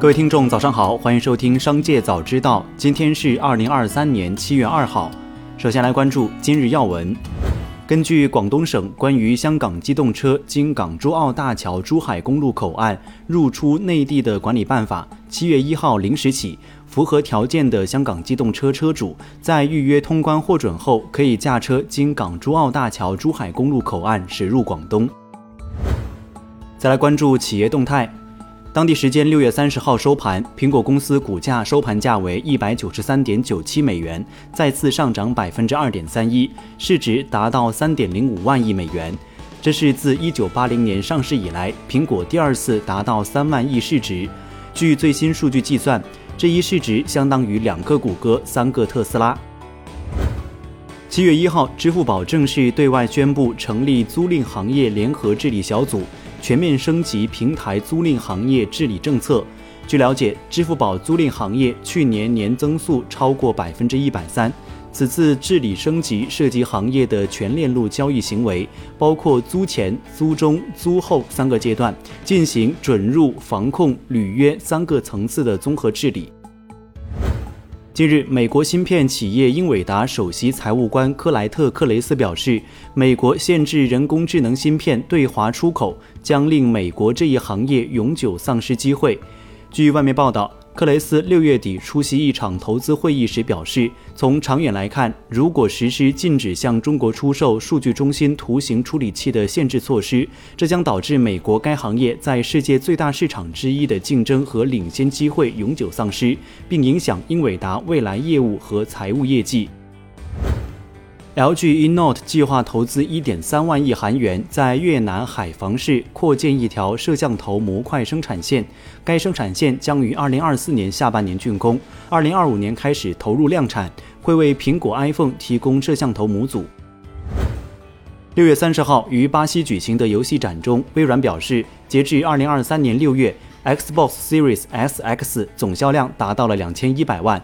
各位听众，早上好，欢迎收听《商界早知道》。今天是二零二三年七月二号。首先来关注今日要闻。根据广东省关于香港机动车经港珠澳大桥珠海公路口岸入出内地的管理办法，七月一号零时起，符合条件的香港机动车车主在预约通关获准后，可以驾车经港珠澳大桥珠海公路口岸驶入广东。再来关注企业动态。当地时间六月三十号收盘，苹果公司股价收盘价为一百九十三点九七美元，再次上涨百分之二点三一，市值达到三点零五万亿美元。这是自一九八零年上市以来，苹果第二次达到三万亿市值。据最新数据计算，这一市值相当于两个谷歌、三个特斯拉。七月一号，支付宝正式对外宣布成立租赁行业联合治理小组。全面升级平台租赁行业治理政策。据了解，支付宝租赁行业去年年增速超过百分之一百三。此次治理升级涉及行业的全链路交易行为，包括租前、租中、租后三个阶段，进行准入、防控、履约三个层次的综合治理。近日，美国芯片企业英伟达首席财务官克莱特·克雷斯表示，美国限制人工智能芯片对华出口，将令美国这一行业永久丧失机会。据外媒报道。克雷斯六月底出席一场投资会议时表示，从长远来看，如果实施禁止向中国出售数据中心图形处理器的限制措施，这将导致美国该行业在世界最大市场之一的竞争和领先机会永久丧失，并影响英伟达未来业务和财务业绩。LG eNote 计划投资1.3万亿韩元，在越南海防市扩建一条摄像头模块生产线。该生产线将于2024年下半年竣工，2025年开始投入量产，会为苹果 iPhone 提供摄像头模组。六月三十号于巴西举行的游戏展中，微软表示，截至2023年6月，Xbox Series S X 总销量达到了2100万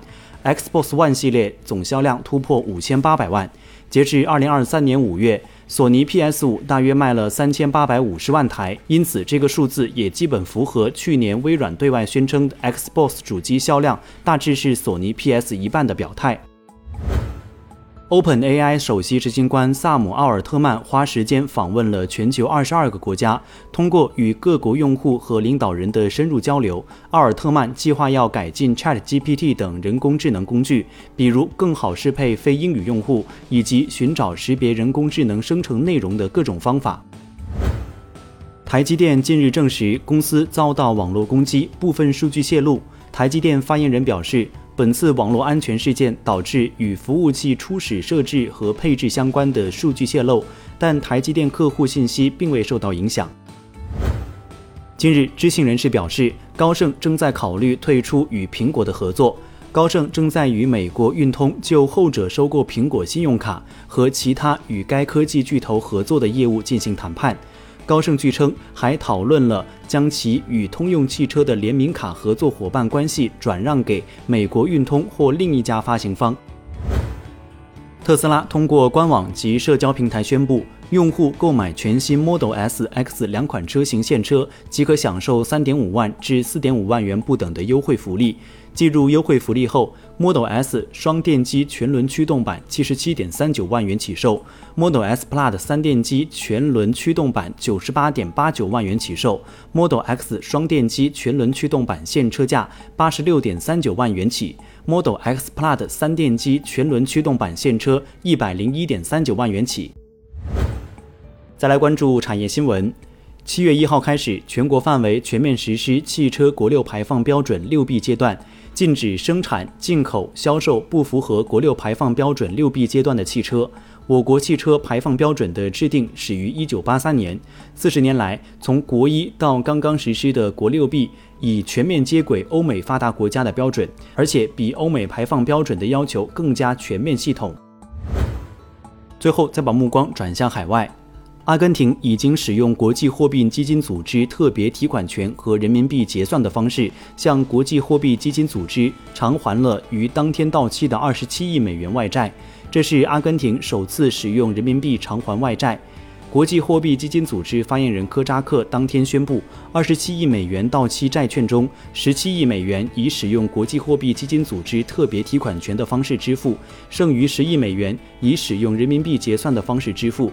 ，Xbox One 系列总销量突破五千八百万。截至二零二三年五月，索尼 PS 五大约卖了三千八百五十万台，因此这个数字也基本符合去年微软对外宣称 Xbox 主机销量大致是索尼 PS 一半的表态。OpenAI 首席执行官萨姆·奥尔特曼花时间访问了全球二十二个国家，通过与各国用户和领导人的深入交流，奥尔特曼计划要改进 ChatGPT 等人工智能工具，比如更好适配非英语用户，以及寻找识别人工智能生成内容的各种方法。台积电近日证实，公司遭到网络攻击，部分数据泄露。台积电发言人表示。本次网络安全事件导致与服务器初始设置和配置相关的数据泄露，但台积电客户信息并未受到影响。近日，知情人士表示，高盛正在考虑退出与苹果的合作。高盛正在与美国运通就后者收购苹果信用卡和其他与该科技巨头合作的业务进行谈判。高盛据称还讨论了将其与通用汽车的联名卡合作伙伴关系转让给美国运通或另一家发行方。特斯拉通过官网及社交平台宣布，用户购买全新 Model S、X 两款车型现车即可享受3.5万至4.5万元不等的优惠福利。计入优惠福利后，Model S 双电机全轮驱动版七十七点三九万元起售，Model S Plus 三电机全轮驱动版九十八点八九万元起售，Model X 双电机全轮驱动版现车价八十六点三九万元起，Model X Plus 三电机全轮驱动版现车一百零一点三九万元起。再来关注产业新闻。七月一号开始，全国范围全面实施汽车国六排放标准六 B 阶段。禁止生产、进口、销售不符合国六排放标准六 B 阶段的汽车。我国汽车排放标准的制定始于一九八三年，四十年来，从国一到刚刚实施的国六 B，已全面接轨欧美发达国家的标准，而且比欧美排放标准的要求更加全面系统。最后，再把目光转向海外。阿根廷已经使用国际货币基金组织特别提款权和人民币结算的方式向国际货币基金组织偿还了于当天到期的二十七亿美元外债。这是阿根廷首次使用人民币偿还外债。国际货币基金组织发言人科扎克当天宣布二十七亿美元到期债券中十七亿美元已使用国际货币基金组织特别提款权的方式支付剩余十亿美元以使用人民币结算的方式支付。